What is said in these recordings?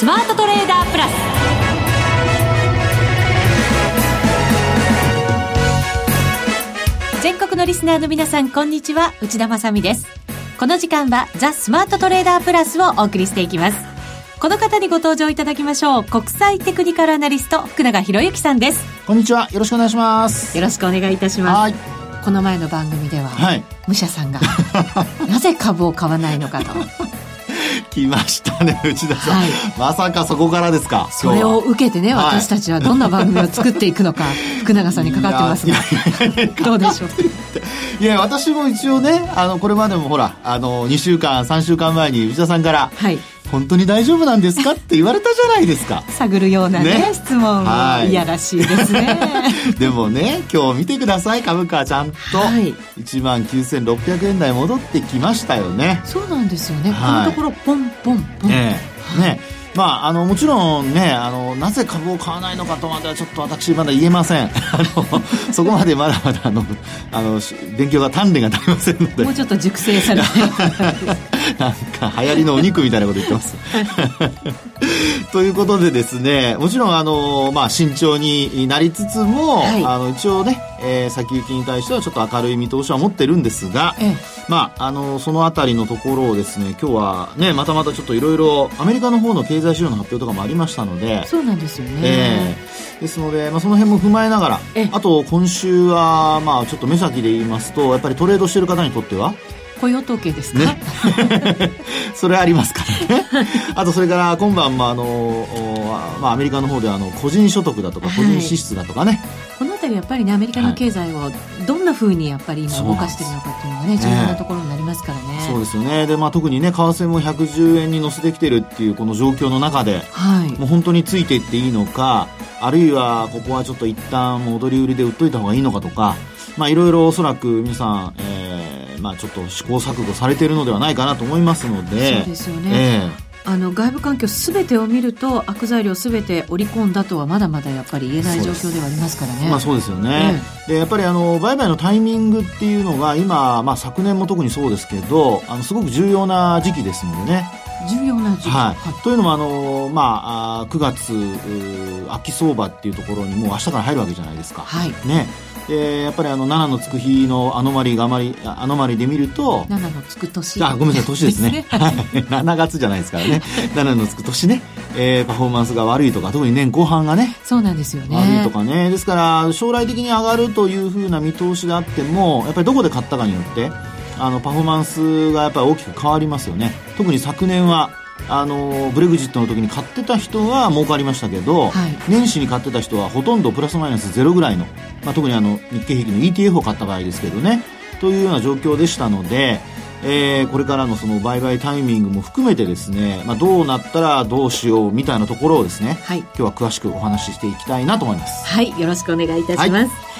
スマートトレーダープラス。全国のリスナーの皆さんこんにちは。内田まさです。この時間はザ・スマートトレーダープラスをお送りしていきます。この方にご登場いただきましょう。国際テクニカルアナリスト福永博之さんです。こんにちは。よろしくお願いします。よろしくお願いいたします。この前の番組では、はい、武者さんが なぜ株を買わないのかと来ましたね内田さん、はい、まさかそこからですか？それを受けてね、私たちはどんな番組を作っていくのか 福永さんにかかってますが。どうでしょういや私も一応ねあのこれまでもほらあの2週間3週間前に内田さんから、はい、本当に大丈夫なんですかって言われたじゃないですか。探るようなね、ね、質問い。やらしいですね。でもね今日見てください株価ちゃんと。1万9600円台戻ってきましたよね。そうなんですよね、はい、このところポンポンポン。ねね。まあ、あのもちろんねあのなぜ株を買わないのかとまではちょっと私まだ言えません。あのそこまでまだまだあのあの勉強が鍛錬が足りませんので。もうちょっと熟成されてなんか流行りのお肉みたいなこと言ってます。ということでですねもちろんあの、まあ、慎重になりつつも、はい、あの一応ね、えー、先行きに対してはちょっと明るい見通しは持ってるんですが、ええ、まあ、あのそのあたりのところをですね今日はねまたまたちょっといろいろアメリカの方の経済指標の発表とかもありましたのでそうなんですよね、えー、ですので、まあ、その辺も踏まえながらあと今週は、まあ、ちょっと目先で言いますとやっぱりトレードしてる方にとっては雇用統計ですか、ね、それありますからね。あとそれから今晩もあの、まあ、アメリカの方であの個人所得だとか個人支出だとかね、はい、この辺りやっぱりねアメリカの経済をどんなふうにやっぱり今動かしているのかっていうのがね重要なところになりますからね、そうですよね。で、まあ、特にね為替も110円に乗せてきてるっていうこの状況の中で、はい、もう本当についていっていいのかあるいはここはちょっと一旦戻り売りで売っといた方がいいのかとかまあいろいろおそらく皆さん、えー、まあちょっと試行錯誤されているのではないかなと思いますので。そうですよね、えーあの外部環境すべてを見ると悪材料すべて織り込んだとはまだまだやっぱり言えない状況ではありますからね。まあそうですよね。でやっぱりあの売買のタイミングっていうのが今まあ昨年も特にそうですけどあのすごく重要な時期ですのでね。重要な時期、はい、というのもあの、まあ、9月秋相場っていうところにもう明日から入るわけじゃないですか。はい、ねでやっぱりあの7のつく日のアノマリがあまりアノマリで見ると7のつく年。あごめんなさい年ですね。7 月じゃないですからね。7のつく年ね、えー、パフォーマンスが悪いとか特に年後半がねそうなんですよね。悪いとかね。ですから将来的に上がるというふうな見通しがあってもやっぱりどこで買ったかによってあのパフォーマンスがやっぱり大きく変わりますよね。特に昨年はあのブレグジットの時に買ってた人は儲かりましたけど、はい、年始に買ってた人はほとんどプラスマイナスゼロぐらいの、まあ、特にあの日経平均の ETF を買った場合ですけどねというような状況でしたので、えー、これからのその売買タイミングも含めてですね、まあ、どうなったらどうしようみたいなところをですね、はい、今日は詳しくお話ししていきたいなと思います。はい。よろしくお願いいたします、はい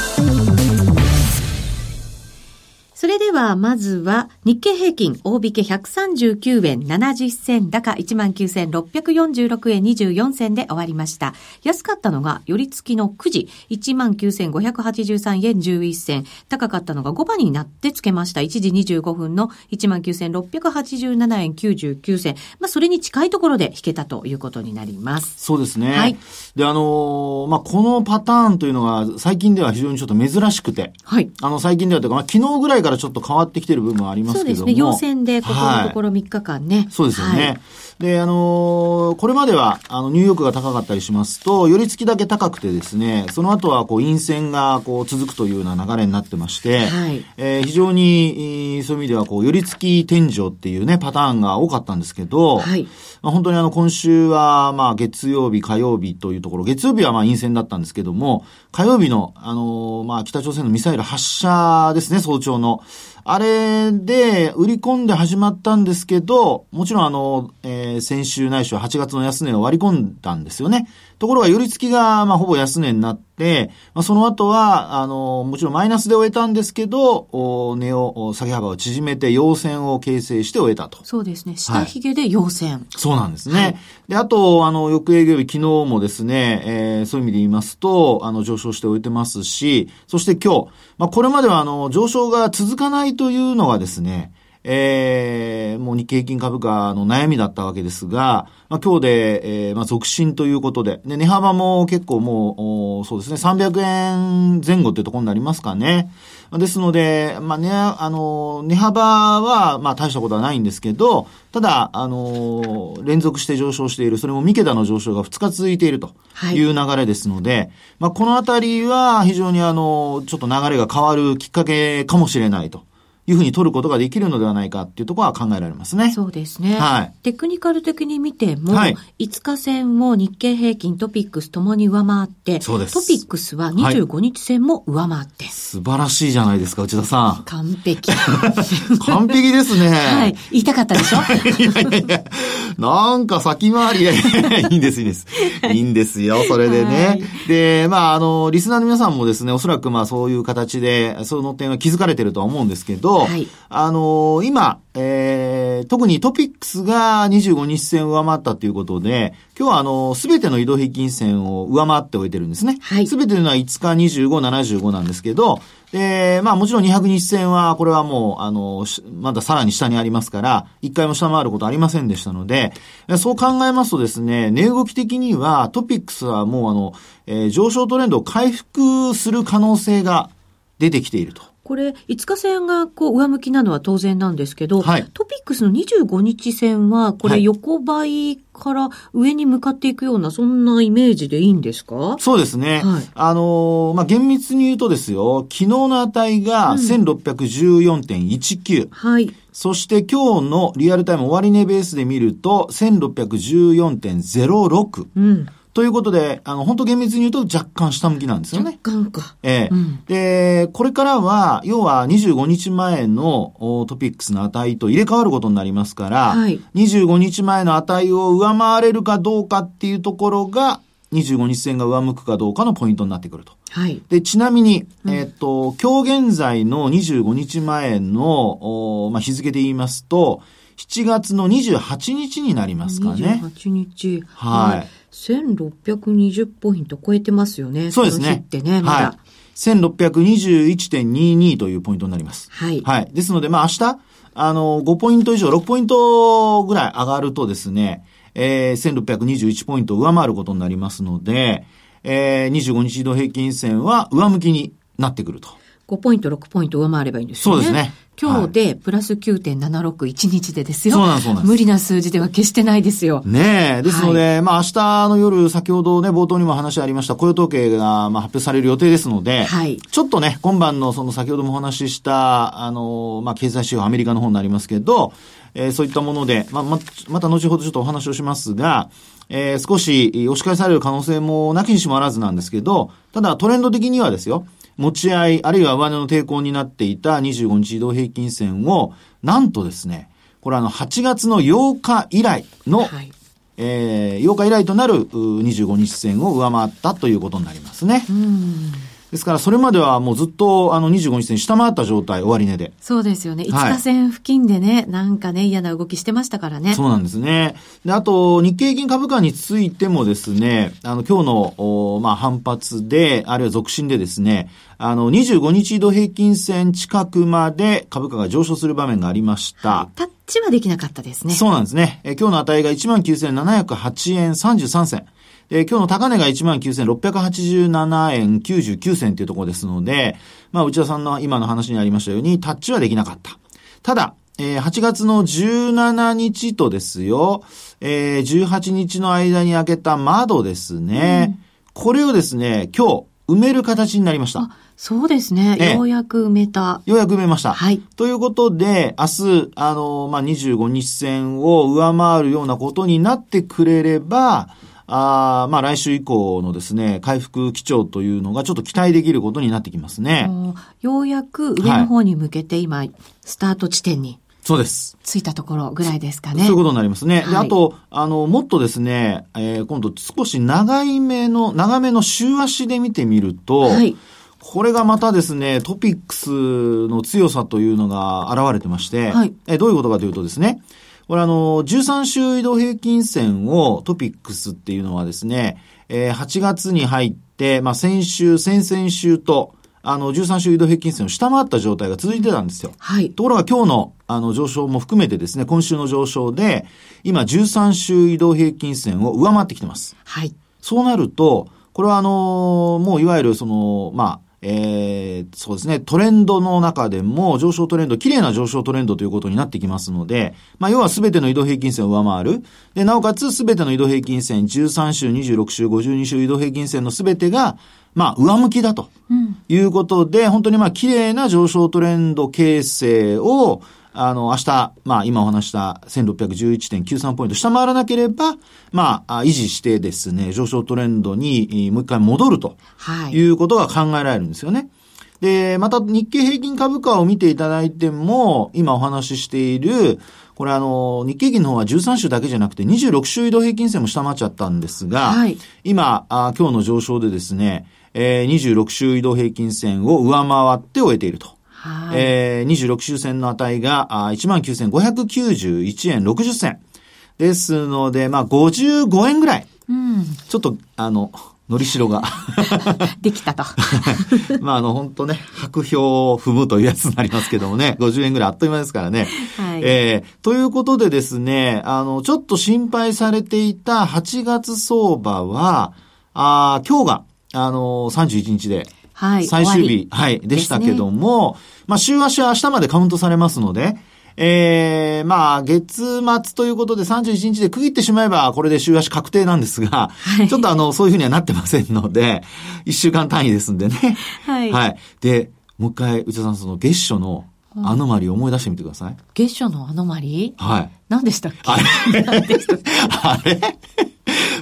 それでは、まずは、日経平均、大引け139円70銭高19,646円24銭で終わりました。安かったのが、寄り付きの9時、19,583円11銭。高かったのが5番になってつけました。1時25分の19,687円99銭。まあ、それに近いところで引けたということになります。そうですね。はい。で、あのー、まあ、このパターンというのが、最近では非常にちょっと珍しくて。はい。あの、最近ではというか、まあ、昨日ぐらいからからちょっと変わってきてる部分はありますけども。そうですね。陽線でここのところ3日間ね。はい、そうですよね。はいで、あのー、これまでは、あの、ニューヨークが高かったりしますと、寄り付きだけ高くてですね、その後は、こう、陰線が、こう、続くというような流れになってまして、はい、えー、非常に、そういう意味では、こう、寄り付き天井っていうね、パターンが多かったんですけど、はい、まあ、本当にあの、今週は、まあ、月曜日、火曜日というところ、月曜日はまあ、陰線だったんですけども、火曜日の、あのー、まあ、北朝鮮のミサイル発射ですね、早朝の。あれで売り込んで始まったんですけど、もちろんあの、えー、先週ないしは8月の安値を割り込んだんですよね。ところが、寄り付きが、まあ、ほぼ安値になって、まあ、その後は、あの、もちろんマイナスで終えたんですけど、お値を、下げ幅を縮めて、陽線を形成して終えたと。そうですね。下髭で陽線、はい、そうなんですね。はい、で、あと、あの、翌営業日、昨日もですね、えー、そういう意味で言いますと、あの、上昇して終えてますし、そして今日、まあ、これまでは、あの、上昇が続かないというのがですね、えー、もう日経平均株価の悩みだったわけですが、まあ、今日で、えー、まあ、続伸ということで、で、値幅も結構もう、そうですね、300円前後っていうところになりますかね。ですので、まあね、あの、値幅は、まあ大したことはないんですけど、ただ、あの、連続して上昇している、それも三桁の上昇が2日続いているという流れですので、はい、まあこのあたりは非常にあの、ちょっと流れが変わるきっかけかもしれないと。いうふうに取ることができるのではないかっていうところは考えられますね。そうですね。はい。テクニカル的に見ても、はい、5日線も日経平均、トピックスともに上回って、そうです。トピックスは25日線も上回って。はい、素晴らしいじゃないですか、内田さん。完璧。完璧ですね。はい。言いたかったでしょ？いやいやいや。なんか先回りで、いいんです、いいんです。いいんですよ、それでね。はい、で、まあ、あの、リスナーの皆さんもですね、おそらくまあそういう形で、その点は気づかれてるとは思うんですけど、はい、あの、今、えー、特にトピックスが25日線を上回ったということで、今日はあの、すべての移動平均線を上回っておいてるんですね。はい。すべてのは5日25、75なんですけど、で、まあもちろん200日線は、これはもう、あの、まださらに下にありますから、一回も下回ることありませんでしたので、そう考えますとですね、値動き的にはトピックスはもうあの、えー、上昇トレンドを回復する可能性が出てきていると。これ、5日線がこう上向きなのは当然なんですけど、はい、トピックスの25日線は、これ横ばいから上に向かっていくような、そんなイメージでいいんですか？そうですね。はい、あのー、まあ、厳密に言うとですよ、昨日の値が1614.19。うん、はい。そして今日のリアルタイム終値ベースで見ると、1614.06。うん。ということで、あの、本当厳密に言うと若干下向きなんですよね。若干か。ええうん、で、これからは、要は25日前のトピックスの値と入れ替わることになりますから、はい、25日前の値を上回れるかどうかっていうところが、25日線が上向くかどうかのポイントになってくると。はい。で、ちなみに、うん、えっ、と、今日現在の25日前の、まあ、日付で言いますと、7月の28日になりますかね。28日。はい。はい1620ポイント超えてますよね。そうですね。ってね、まだ。はい。1621.22というポイントになります。はい。はい。ですので、まあ明日、あの、5ポイント以上、6ポイントぐらい上がるとですね、えー、1621ポイント上回ることになりますので、えー、25日移動平均線は上向きになってくると。5ポイント、6ポイント上回ればいいんですよね。そうですね。今日でプラス9.76、1日でですよ。そうなんです、そうなんです。無理な数字では決してないですよ。ねえ。ですので、はい、まあ明日の夜、先ほどね、冒頭にも話ありました、雇用統計がまあ発表される予定ですので、はい。ちょっとね、今晩のその先ほどもお話しした、あの、まあ経済指標アメリカの方になりますけど、えー、そういったもので、まあ、ま、また後ほどちょっとお話をしますが、えー、少し押し返される可能性もなきにしもあらずなんですけど、ただトレンド的にはですよ、持ち合い、あるいは上値の抵抗になっていた25日移動平均線を、なんとですね、これあの、8月の8日以来の、はい、えー、8日以来となる25日線を上回ったということになりますね。うんですから、それまではもうずっと、あの、25日線下回った状態、終値で。そうですよね。5日線付近でね、はい、なんかね、嫌な動きしてましたからね。そうなんですね。で、あと、日経平均株価についてもですね、あの、今日の、まあ、反発で、あるいは続伸でですね、あの、25日移動平均線近くまで株価が上昇する場面がありました。はい、タッチはできなかったですね。そうなんですね。え今日の値が19,708円33銭。えー、今日の高値が19,687円99銭というところですので、まあ、内田さんの今の話にありましたように、タッチはできなかった。ただ、えー、8月の17日とですよ、えー、18日の間に開けた窓ですね。うん、これをですね、今日、埋める形になりました。そうですね。ようやく埋めた。ようやく埋めました。はい。ということで、明日、あの、まあ、25日線を上回るようなことになってくれれば、あまあ来週以降のですね、回復基調というのがちょっと期待できることになってきますね。ようやく上の方に向けて今、スタート地点に。そうです。ついたところぐらいですかね。そういうことになりますね。はい、で、あと、あの、もっとですね、えー、今度少し長い目の、長めの週足で見てみると、はい、これがまたですね、トピックスの強さというのが現れてまして、はい、えどういうことかというとですね、これあの、13週移動平均線をトピックスっていうのはですね、えー、8月に入って、まあ、先週、先々週と、あの、13週移動平均線を下回った状態が続いてたんですよ。はい。ところが今日の、あの、上昇も含めてですね、今週の上昇で、今、13週移動平均線を上回ってきてます。はい。そうなると、これはあのもういわゆるその、まあ、えー、そうですね、トレンドの中でも上昇トレンド、綺麗な上昇トレンドということになってきますので、まあ、要は全ての移動平均線を上回る。で、なおかつ全ての移動平均線、13週、26週、52週移動平均線の全てが、まあ、上向きだと。いうことで、うん、本当にまあ、綺麗な上昇トレンド形成を、あの、明日、まあ、今お話した1611.93ポイント下回らなければ、まあ、維持してですね、上昇トレンドにもう一回戻ると。はい。いうことが考えられるんですよね。で、また日経平均株価を見ていただいても、今お話ししている、これあの、日経平均の方は13週だけじゃなくて26週移動平均線も下回っちゃったんですが、はい、今あ、今日の上昇でですね、えー、26週移動平均線を上回って終えていると。はい、えー、26周線の値が19,591円60銭。ですので、まあ、55円ぐらい。うん、ちょっと、あの、のりしろが できたと。まあ、あの、本当ね、白票を踏むというやつになりますけどもね、50円ぐらいあっという間ですからね。はい。えー、ということでですね、あの、ちょっと心配されていた8月相場は、あ今日が、あの、31日で、はい。最終日、はい、でしたけども、ね、まあ、週足は明日までカウントされますので、ええー、まあ、月末ということで31日で区切ってしまえば、これで週足確定なんですが、はい、ちょっとあの、そういうふうにはなってませんので、1週間単位ですんでね。はい。はい。で、もう一回、内田さん、その月初のアノマリ思い出してみてください。月初のアノマリはい。何でしたっけ？あれ？あれ？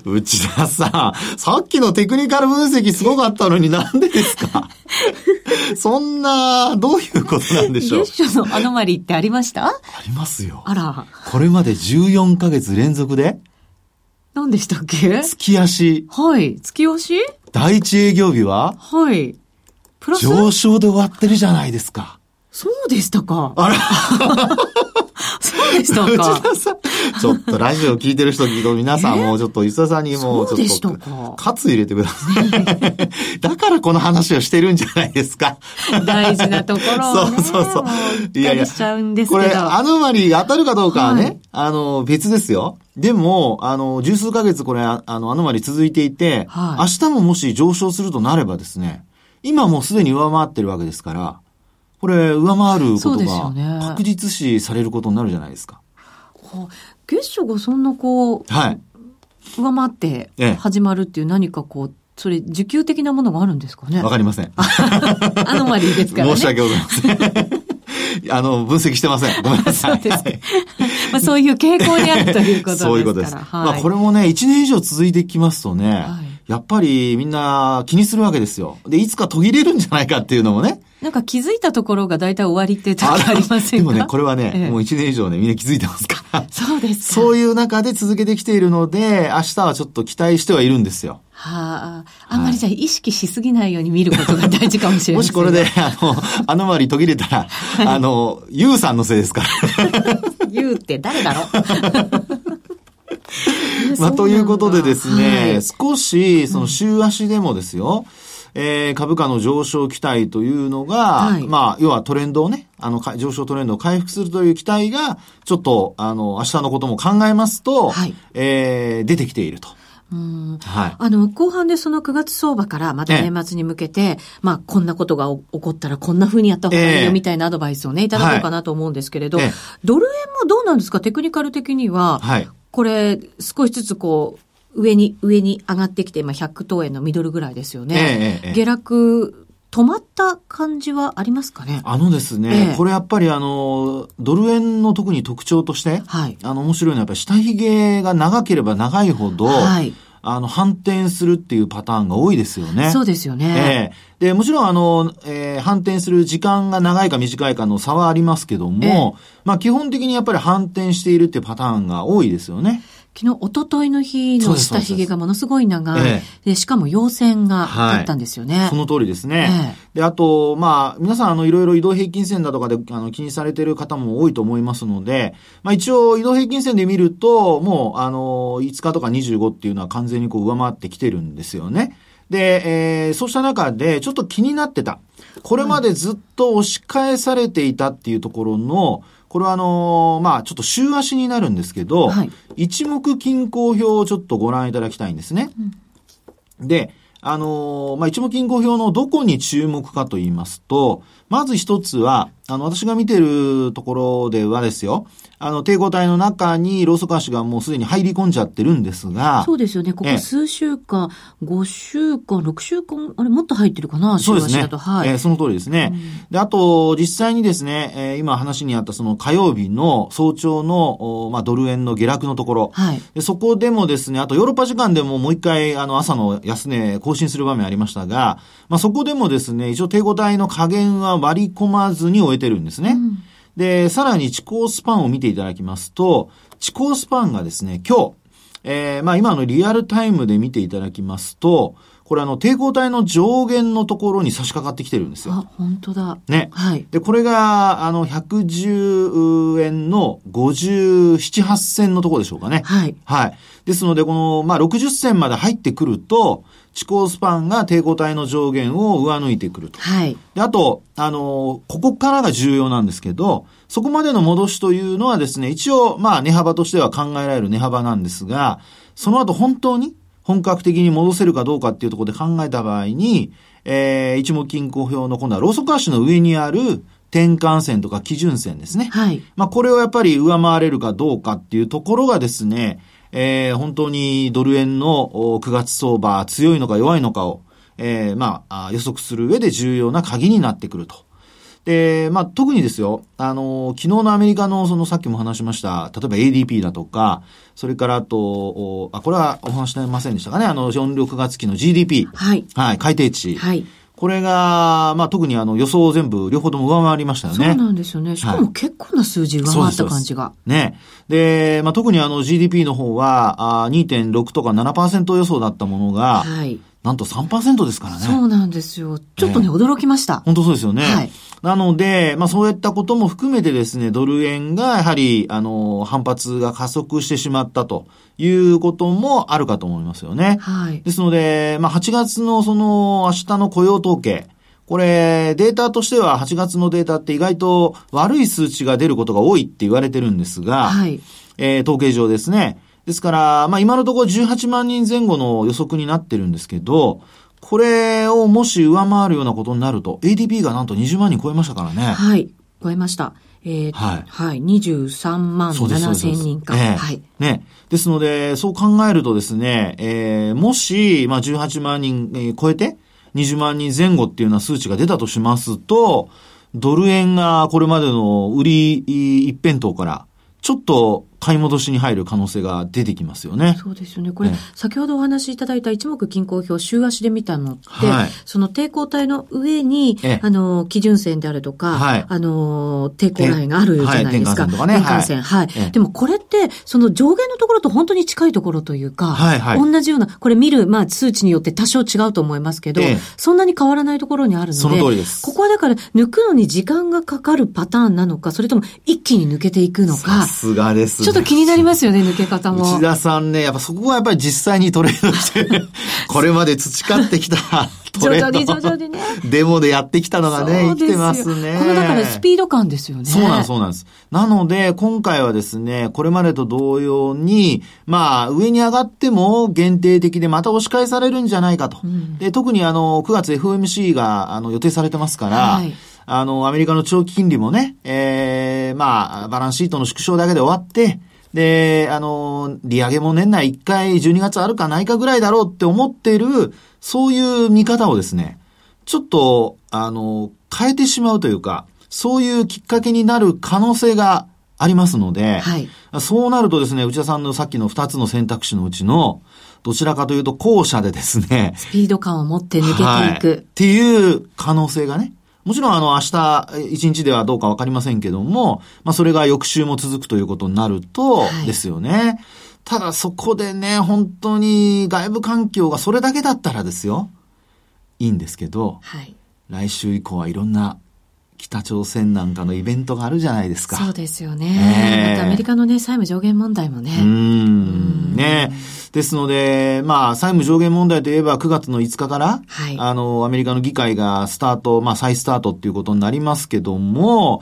内田さん、さっきのテクニカル分析すごかったのになんでですか？そんな、どういうことなんでしょう？月初のアノマリってありました？ありますよ。あら。これまで14ヶ月連続で何でしたっけ？月足。はい。月足？第一営業日ははい。プラス？上昇で終わってるじゃないですか。そうでしたか？あら。そうでしたか？ちょっとラジオ聞いてる人皆さんもうちょっと石田さんにもうちょっと、カツ入れてください。だからこの話をしてるんじゃないですか。大事なところを、ね、そうそうそう。いやいや、これ、アノマリ当たるかどうかはね、はい、あの、別ですよ。でも、あの、十数ヶ月これ、あの、アノマリ続いていて、はい、明日ももし上昇するとなればですね、今もうすでに上回ってるわけですから、これ、上回ることが確実視されることになるじゃないですか。月初がそんなこう、はい、上回って始まるっていう何かこう、それ、受給的なものがあるんですかね？わかりません。アノマリーですからね。申し訳ございません。あの、分析してません。ごめんなさい。そうです、ね。まあそういう傾向にあるということですから。そういうことです。はい、まあこれもね、1年以上続いてきますとね、はい、やっぱりみんな気にするわけですよ。で、いつか途切れるんじゃないかっていうのもね。なんか気づいたところが大体終わりって時ありませんか？でもね、これはね、ええ、もう1年以上ね、みんな気づいてますか？ら。そうですそういう中で続けてきているので、明日はちょっと期待してはいるんですよ。はあ、あんまりじゃあ意識しすぎないように見ることが大事かもしれない、もしこれで、あの、アノマリ途切れたら、はい、あの、ユウさんのせいですから。ユウって誰だろう？まあ、ということでですね、はい、少し、その週足でもですよ、うんえー、株価の上昇期待というのが、はい、まあ、要はトレンドをね、あの、上昇トレンドを回復するという期待が、ちょっと、あの、明日のことも考えますと、はい、えー、出てきていると。うん。はい。あの、後半でその9月相場からまた年末に向けて、ええ、まあ、こんなことが起こったらこんな風にやった方がいいよみたいなアドバイスをね、いただこうかなと思うんですけれど、はい、ドル円もどうなんですか？テクニカル的には、はい、これ、少しずつこう、上に、上に上がってきて、今100等円のミドルぐらいですよね。ええ、下落、止まった感じはありますかね？あのですね、ええ、これやっぱりあの、ドル円の特に特徴として、はい、あの、面白いのはやっぱり下髭が長ければ長いほど、はい、あの、反転するっていうパターンが多いですよね。そうですよね。ええで、もちろんあの、えー反転する時間が長いか短いかの差はありますけども、まあ基本的にやっぱり反転しているっていうパターンが多いですよね。昨日、一昨日の日の下髭がものすごい長い。えで、しかも陽線があったんですよね。その通りですね。えで、あと、まあ、皆さん、あの、いろいろ移動平均線だとかで、あの、気にされている方も多いと思いますので、まあ、一応、移動平均線で見ると、もう、あの、5日とか25っていうのは完全にこう、上回ってきてるんですよね。で、えーそうした中で、ちょっと気になってた。これまでずっと押し返されていたっていうところの、これはあのまあ、ちょっと週足になるんですけど、はい一目均衡表をちょっとご覧いただきたいんですね。で、あのーまあ、一目均衡表のどこに注目かと言いますと、まず一つは、あの、私が見てるところではですよ、あの、抵抗体の中にローソク足がもうすでに入り込んじゃってるんですが、そうですよね。ここええ数週間、5週間、6週間、あれもっと入ってるかな？そうですね。はい。えーその通りですね。で、あと、実際にですね、えー今話にあったその火曜日の早朝の、おまあ、ドル円の下落のところ、はい。でそこでもですね、あとヨーロッパ時間でももう一回、あの、朝の安値更新する場面ありましたが、まあ、そこでもですね、一応抵抗体の加減は割り込まずに終えてるんですね。で、さらに地高スパンを見ていただきますと、地高スパンがですね、今日、えーまあ今のリアルタイムで見ていただきますと、これあの、抵抗体の上限のところに差し掛かってきてるんですよ。あ、本当だ。ね。はい。で、これが、あの、110円の57、8銭のところでしょうかね。はい。はい。ですので、この、まあ、60銭まで入ってくると、地高スパンが抵抗体の上限を上抜いてくると。はい。で、あと、あの、ここからが重要なんですけど、そこまでの戻しというのはですね、一応、まあ、値幅としては考えられる値幅なんですが、その後本当に本格的に戻せるかどうかっていうところで考えた場合に、えー、一目均衡表の今度はローソク足の上にある転換線とか基準線ですね。はい。まあ、これをやっぱり上回れるかどうかっていうところがですね、えー、本当にドル円のお9月相場強いのか弱いのかを、えー、まあ、あ予測する上で重要な鍵になってくると。で、まあ、特にですよ、あの、昨日のアメリカの、そのさっきも話しました、例えば ADP だとか、それからあと、おあ、これはお話ししてませんでしたかね、あの、4、6月期の GDP。はい。はい、改定値。はい。これが、まあ、特にあの、予想を全部、両方とも上回りましたよね。そうなんですよね。しかも結構な数字上回った感じが。ね。で、まあ、特にあの GDP の方は、あー2.6とか7%予想だったものが、はい。なんと3%ですからね。そうなんですよ。ちょっとね、驚きました。本当そうですよね。はいなので、まあそういったことも含めてですね、ドル円がやはり、あの、反発が加速してしまったということもあるかと思いますよね。はい。ですので、まあ8月のその明日の雇用統計、これ、データとしては8月のデータって意外と悪い数値が出ることが多いって言われてるんですが、はい。えー統計上ですね。ですから、まあ今のところ18万人前後の予測になってるんですけど、これをもし上回るようなことになると、ADP がなんと20万人超えましたからね。はい。超えました。えー、はいはい。23万そうです、そう7です。千人か。ええはい。ね。ですので、そう考えるとですね、えーもし、まあ18万人、えー超えて、20万人前後っていうような数値が出たとしますと、ドル円がこれまでの売り一辺倒から、ちょっと買い戻しに入る可能性が出てきますよね。そうですよね。これ、ええ先ほどお話しいただいた一目均衡表、週足で見たのって、はいその抵抗体の上に、ええあの、基準線であるとか、はいあの、抵抗ラインがあるじゃないですか？はい転換線ね転換線。はい。ええでもこれって、その上限のところと本当に近いところというか、はいはい同じような、これ見る、まあ、数値によって多少違うと思いますけど、ええそんなに変わらないところにあるので、その通りですここはだから、抜くのに時間がかかるパターンなのか、それとも一気に抜けていくのさか、すがですね。ちょっと気になりますよね、抜け方も。内田さんね、やっぱそこはやっぱり実際にトレードして、これまで培ってきた トレード。徐々に徐々にね。デモでやってきたのがね、生きてますね。このだからスピード感ですよね。そうなんです、そうなんです。なので、今回はですね、これまでと同様に、まあ、上に上がっても限定的でまた押し返されるんじゃないかと。で、特にあの、9月 FOMC が、あの、予定されてますから、はいあの、アメリカの長期金利もね、ええまあ、バランスシートの縮小だけで終わって、で、あの、利上げも年内1回12月あるかないかぐらいだろうって思ってる、そういう見方をですね、ちょっと、あの、変えてしまうというか、そういうきっかけになる可能性がありますので、はいそうなるとですね、内田さんのさっきの2つの選択肢のうちの、どちらかというと後者でですね。スピード感を持って抜けていく。はい、っていう可能性がね。もちろんあの明日一日ではどうかわかりませんけども、まあそれが翌週も続くということになると、ですよね。はい、ただそこでね、本当に外部環境がそれだけだったらですよ。いいんですけど、はい、来週以降はいろんな北朝鮮なんかのイベントがあるじゃないですか。そうですよね。えー、またアメリカのね、債務上限問題もね。うん。ねですので、まあ、債務上限問題といえば9月の5日から、はい、あの、アメリカの議会がスタート、まあ、再スタートっていうことになりますけども、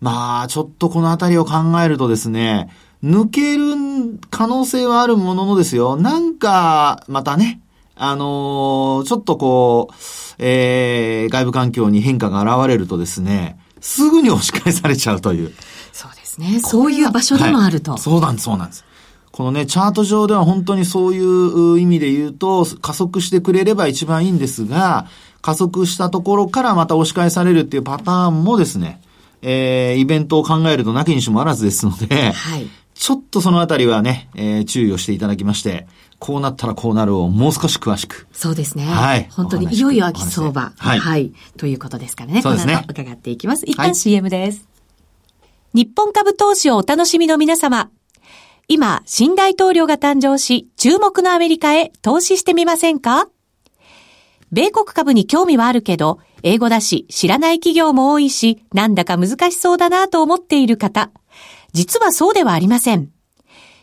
まあ、ちょっとこのあたりを考えるとですね、抜ける可能性はあるもののですよ、なんか、またね、あのー、ちょっとこう、えー、外部環境に変化が現れるとですね、すぐに押し返されちゃうという。そうですね。そういう場所でもあると。はい、そうなんです、そうなんです。このね、チャート上では本当にそういう意味で言うと、加速してくれれば一番いいんですが、加速したところからまた押し返されるっていうパターンもですね、えー、イベントを考えるとなきにしもあらずですので、はい、ちょっとそのあたりはね、えー、注意をしていただきまして、こうなったらこうなるをもう少し詳しく。そうですね。はい。本当にいよいよ秋相場。はい。はい。ということですからね。そうですね。伺っていきます。一旦 CM です。はい、日本株投資をお楽しみの皆様。今、新大統領が誕生し、注目のアメリカへ投資してみませんか？米国株に興味はあるけど、英語だし、知らない企業も多いし、なんだか難しそうだなと思っている方。実はそうではありません。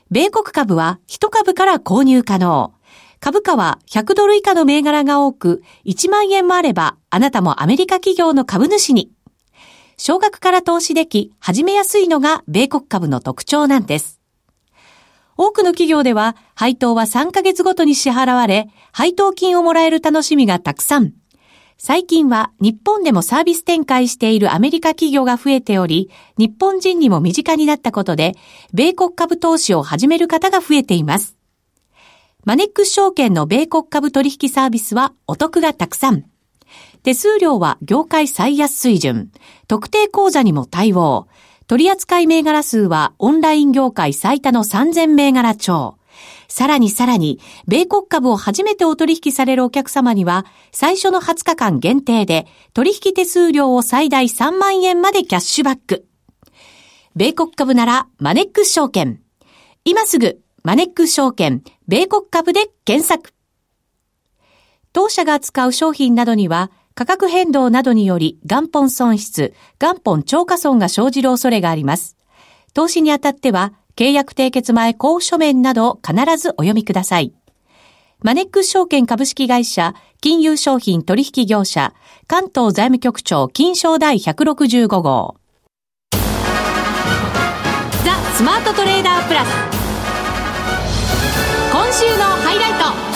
米国株は1株から購入可能。株価は100ドル以下の銘柄が多く、1万円もあれば、あなたもアメリカ企業の株主に。少額から投資でき、始めやすいのが米国株の特徴なんです。多くの企業では、配当は3ヶ月ごとに支払われ、配当金をもらえる楽しみがたくさん。最近は日本でもサービス展開しているアメリカ企業が増えており、日本人にも身近になったことで、米国株投資を始める方が増えています。マネックス証券の米国株取引サービスはお得がたくさん。手数料は業界最安水準。特定口座にも対応。取扱銘柄数はオンライン業界最多の3000銘柄超。さらにさらに、米国株を初めてお取引されるお客様には、最初の20日間限定で、取引手数料を最大3万円までキャッシュバック。米国株なら、マネックス証券。今すぐ、マネックス証券、米国株で検索。当社が扱う商品などには、価格変動などにより元本損失、元本超過損が生じる恐れがあります。投資にあたっては、契約締結前交付書面など必ずお読みください。マネックス証券株式会社、金融商品取引業者、関東財務局長金賞第165号。ザ・スマートトレーダープラス。今週のハイライト。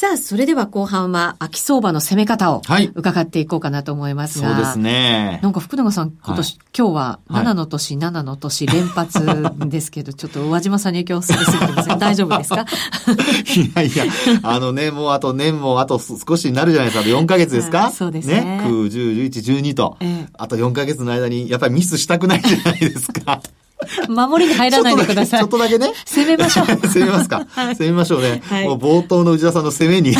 さあ、それでは後半は秋相場の攻め方を伺っていこうかなと思いますが、はい、そうですね。なんか福永さん、今年、はい、今日は7の年、はい、7の年連発ですけど、ちょっと宇和島さんに影響されすぎてません？大丈夫ですか？いやいや、あのね、もうあと年もあと少しになるじゃないですか。4ヶ月ですか？そうですね。ね。9、10、11、12と、ええ、あと4ヶ月の間にやっぱりミスしたくないじゃないですか。守りに入らないでください。ちょっとだけね。攻めましょう。攻めますか。はい、攻めましょうね。はい、もう冒頭の内田さんの攻めに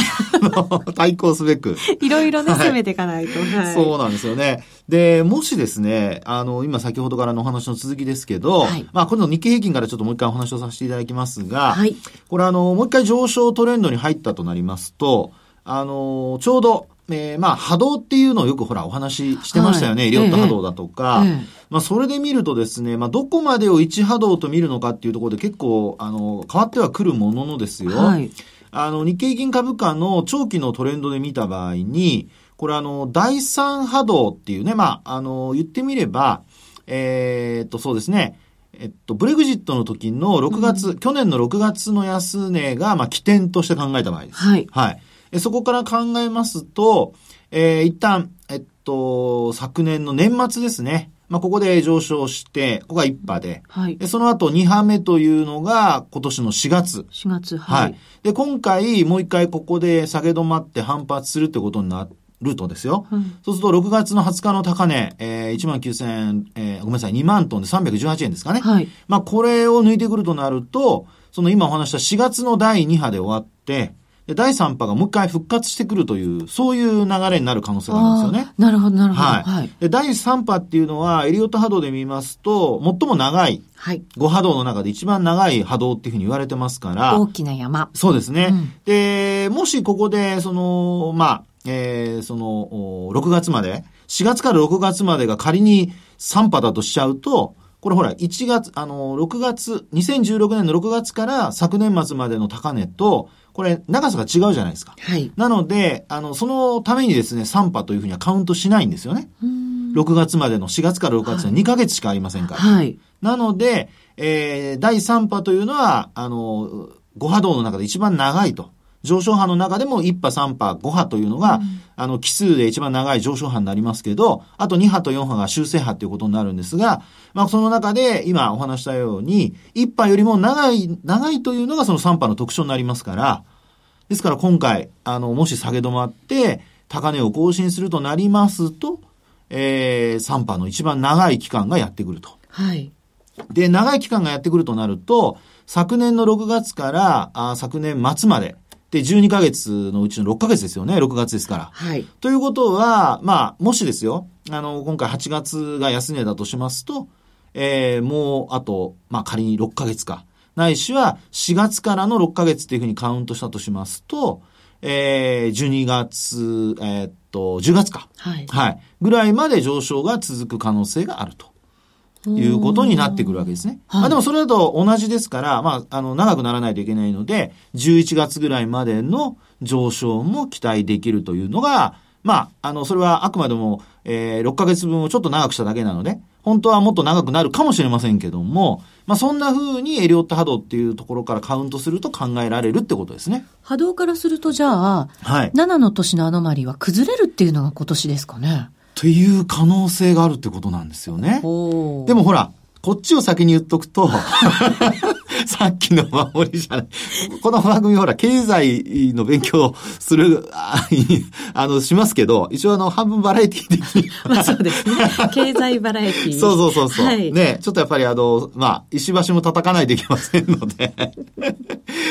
対抗すべく。いろいろね、攻めていかないと、はい。そうなんですよね。で、もしですね、あの、今先ほどからのお話の続きですけど、はい、まあ、今度日経平均からちょっともう一回お話をさせていただきますが、はい、これあの、もう一回上昇トレンドに入ったとなりますと、あの、ちょうど、えー、まあ、波動っていうのをよくほらお話ししてましたよね。はい、リオット波動だとか。ええまあ、それで見るとですね、まあ、どこまでを1波動と見るのかっていうところで結構、あの、変わってはくるもののですよ。はい。あの、日経金株価の長期のトレンドで見た場合に、これあの、第3波動っていうね、まあ、あの、言ってみれば、えー、っと、そうですね。えっと、ブレグジットの時の6月、うん、去年の6月の安値が、まあ、起点として考えた場合です。はい。はい。そこから考えますと、えー、一旦、えっと、昨年の年末ですね。まあ、ここで上昇して、ここが1波で。はい。で、その後2波目というのが今年の4月。4月、はい。はい。で、今回もう一回ここで下げ止まって反発するってことになっるとですよ。うん、そうすると6月の20日の高値、えー、1万9000、えー、ごめんなさい、2万トンで318円ですかね。はい。まあこれを抜いてくるとなると、その今お話した4月の第2波で終わって、で第3波がもう一回復活してくるという、そういう流れになる可能性があるんですよね。なるほど、なるほど。はい。はい、で第3波っていうのは、エリオット波動で見ますと、最も長い、はい、5波動の中で一番長い波動っていうふうに言われてますから。大きな山。そうですね。うん、で、もしここで、その、まあ、えー、その、6月まで、4月から6月までが仮に3波だとしちゃうと、これほら、1月、あの、6月、2016年の6月から昨年末までの高値と、これ、長さが違うじゃないですか。はい。なので、あの、そのためにですね、3波というふうにはカウントしないんですよね。6月までの4月から6月の2ヶ月しかありませんから。はい。なので、えー、第3波というのは、あの、5波動の中で一番長いと。上昇波の中でも1波、3波、5波というのが、うん、あの、奇数で一番長い上昇波になりますけど、あと2波と4波が修正波ということになるんですが、まあ、その中で今お話したように、1波よりも長い、長いというのがその3波の特徴になりますから、ですから今回、あの、もし下げ止まって、高値を更新するとなりますと、えー、3波の一番長い期間がやってくると。はい。で、長い期間がやってくるとなると、昨年の6月からあ昨年末まで、で、12ヶ月のうちの6ヶ月ですよね、6月ですから。はい。ということは、まあ、もしですよ、あの、今回8月が安値だとしますと、えー、もう、あと、まあ、仮に6ヶ月か。ないしは4月からの6ヶ月っていうふうにカウントしたとしますと、えー、12月、えー、っと、10月か。はい。はい。ぐらいまで上昇が続く可能性があると。いうことになってくるわけですね。はい、まあでもそれだと同じですから、まあ、あの、長くならないといけないので、11月ぐらいまでの上昇も期待できるというのが、まあ、あの、それはあくまでも、えー、6ヶ月分をちょっと長くしただけなので、本当はもっと長くなるかもしれませんけども、まあ、そんな風にエリオット波動っていうところからカウントすると考えられるってことですね。波動からするとじゃあ、はい、7の年のアノマリは崩れるっていうのが今年ですかね。という可能性があるってことなんですよね。でもほら、こっちを先に言っとくと さっきの守りじゃない。この番組ほら、経済の勉強する、あ あの、しますけど、一応あの、半分バラエティ的に。まあそうですね。経済バラエティそうそうそうそう。はい、ね、ちょっとやっぱりあの、まあ、石橋も叩かないといけませんので。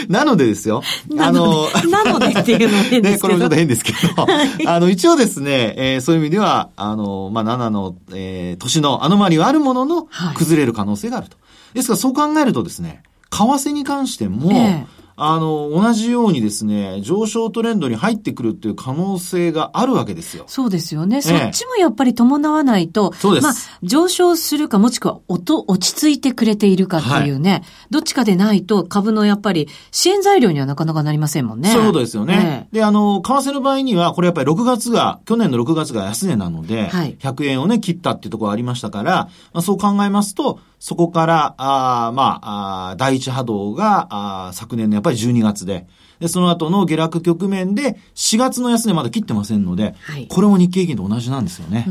なのでですよ。あの、なのでっていうのも変ですけど。ね、これもちょっと変ですけど。はい、あの、一応ですね、えー、そういう意味では、あの、まあ、7の、えー、年のアノマリはあるものの、崩れる可能性があると。ですから、そう考えるとですね、為替に関しても、ええあの、同じようにですね、上昇トレンドに入ってくるっていう可能性があるわけですよ。そうですよね。ええ、そっちもやっぱり伴わないと、そうです。まあ、上昇するかもしくは落ち着いてくれているかっていうね、はい、どっちかでないと株のやっぱり支援材料にはなかなかなりませんもんね。そういうことですよね。え、で、あの、為替の場合には、これやっぱり6月が、去年の6月が安値なので、はい、100円をね、切ったっていうところがありましたから、まあ、そう考えますと、そこから、あまあ、あ第一波動が、あ昨年のやっぱり12月で、で、その後の下落局面で、4月の安値まだ切ってませんので、はい、これも日経平均と同じなんですよね。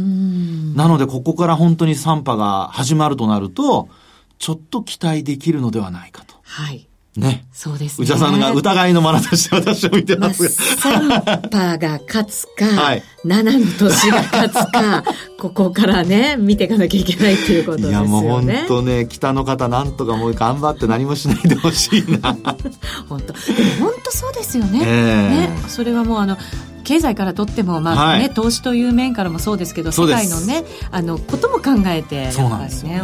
なので、ここから本当に3波が始まるとなると、ちょっと期待できるのではないかと。はい。ね。そうですね。内田さんが疑いの眼差しで私を見てますが。まあ、3波が勝つか、はい、7の年が勝つか、ここからね、見ていかなきゃいけないっていうことですよね。いや、もう本当ね、北の方なんとかもう頑張って何もしないでほしいな。本当。でも本当そうですよね。えー、ね。それはもうあの、経済からとっても、まあね、はい、投資という面からもそうですけど、世界のね、あの、ことも考えて、そうなんですね。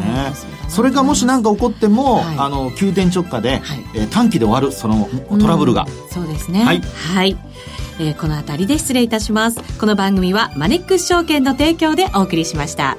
それがもし何か起こっても、はい、あの、急転直下で、はい、えー、短期で終わる、そのトラブルが。うん、そうですね。はい。はい。えー、この辺りで失礼いたします。この番組はマネックス証券の提供でお送りしました。